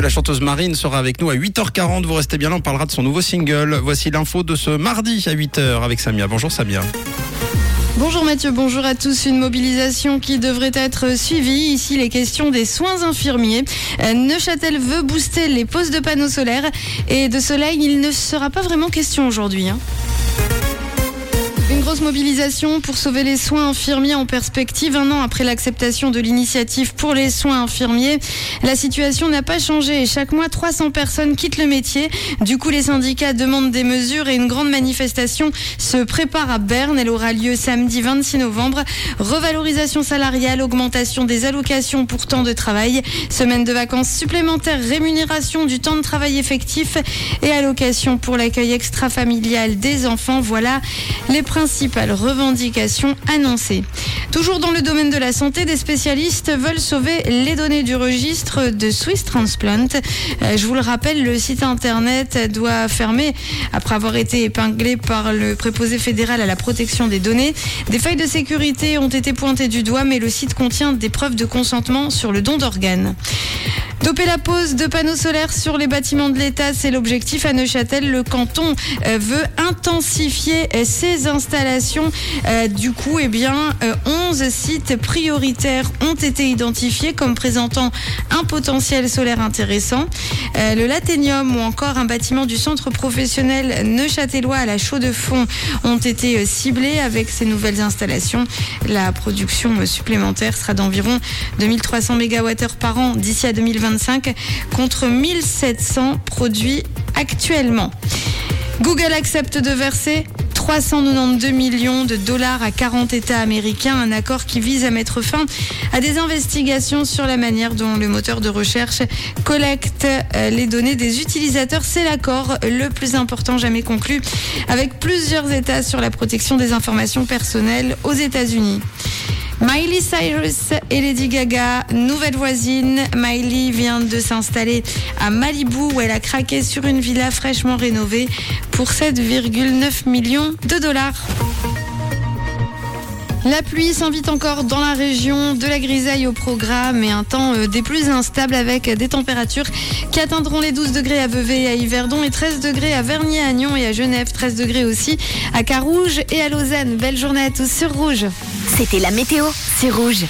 la chanteuse Marine sera avec nous à 8h40. Vous restez bien là, on parlera de son nouveau single. Voici l'info de ce mardi à 8h avec Samia. Bonjour Samia. Bonjour Mathieu, bonjour à tous. Une mobilisation qui devrait être suivie. Ici, les questions des soins infirmiers. Euh, Neuchâtel veut booster les postes de panneaux solaires et de soleil, il ne sera pas vraiment question aujourd'hui. hein. Grosse mobilisation pour sauver les soins infirmiers en perspective. Un an après l'acceptation de l'initiative pour les soins infirmiers, la situation n'a pas changé. Chaque mois, 300 personnes quittent le métier. Du coup, les syndicats demandent des mesures et une grande manifestation se prépare à Berne. Elle aura lieu samedi 26 novembre. Revalorisation salariale, augmentation des allocations pour temps de travail, semaine de vacances supplémentaires, rémunération du temps de travail effectif et allocation pour l'accueil extra-familial des enfants. Voilà les principales revendications annoncées. Toujours dans le domaine de la santé, des spécialistes veulent sauver les données du registre de Swiss Transplant. Euh, je vous le rappelle, le site internet doit fermer après avoir été épinglé par le préposé fédéral à la protection des données. Des failles de sécurité ont été pointées du doigt, mais le site contient des preuves de consentement sur le don d'organes. Doper la pose de panneaux solaires sur les bâtiments de l'État, c'est l'objectif à Neuchâtel. Le canton euh, veut intensifier euh, ses installations. Euh, du coup, eh bien, euh, 11 sites prioritaires ont été identifiés comme présentant un potentiel solaire intéressant. Le Laténium ou encore un bâtiment du centre professionnel neuchâtelois à la chaux de fonds ont été ciblés avec ces nouvelles installations. La production supplémentaire sera d'environ 2300 MWh par an d'ici à 2025 contre 1700 produits actuellement. Google accepte de verser 392 millions de dollars à 40 États américains, un accord qui vise à mettre fin à des investigations sur la manière dont le moteur de recherche collecte euh, les données des utilisateurs. C'est l'accord le plus important jamais conclu avec plusieurs États sur la protection des informations personnelles aux États-Unis. Miley Cyrus et Lady Gaga, nouvelle voisine. Miley vient de s'installer à Malibu où elle a craqué sur une villa fraîchement rénovée pour 7,9 millions de dollars. La pluie s'invite encore dans la région, de la grisaille au programme et un temps euh, des plus instables avec des températures qui atteindront les 12 degrés à Vevey et à Yverdon et 13 degrés à Vernier, à Nyon et à Genève, 13 degrés aussi à Carouge et à Lausanne. Belle journée à tous sur Rouge. C'était la météo, c'est rouge.